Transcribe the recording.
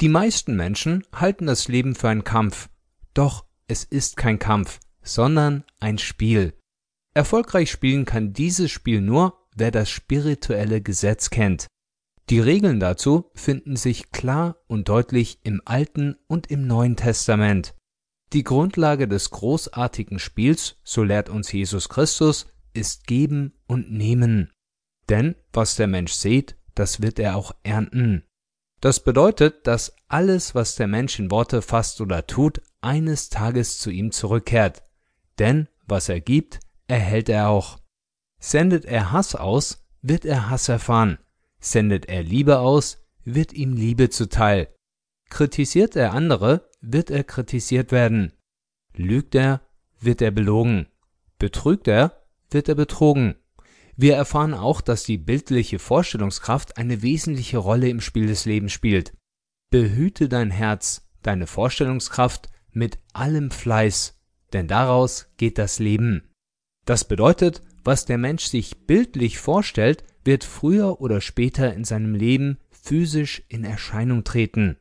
Die meisten Menschen halten das Leben für einen Kampf. Doch es ist kein Kampf, sondern ein Spiel. Erfolgreich spielen kann dieses Spiel nur, wer das spirituelle Gesetz kennt. Die Regeln dazu finden sich klar und deutlich im Alten und im Neuen Testament. Die Grundlage des großartigen Spiels, so lehrt uns Jesus Christus, ist Geben und Nehmen. Denn was der Mensch sät, das wird er auch ernten. Das bedeutet, dass alles, was der Mensch in Worte fasst oder tut, eines Tages zu ihm zurückkehrt. Denn was er gibt, erhält er auch. Sendet er Hass aus, wird er Hass erfahren. Sendet er Liebe aus, wird ihm Liebe zuteil. Kritisiert er andere, wird er kritisiert werden. Lügt er, wird er belogen. Betrügt er, wird er betrogen. Wir erfahren auch, dass die bildliche Vorstellungskraft eine wesentliche Rolle im Spiel des Lebens spielt. Behüte dein Herz, deine Vorstellungskraft mit allem Fleiß, denn daraus geht das Leben. Das bedeutet, was der Mensch sich bildlich vorstellt, wird früher oder später in seinem Leben physisch in Erscheinung treten.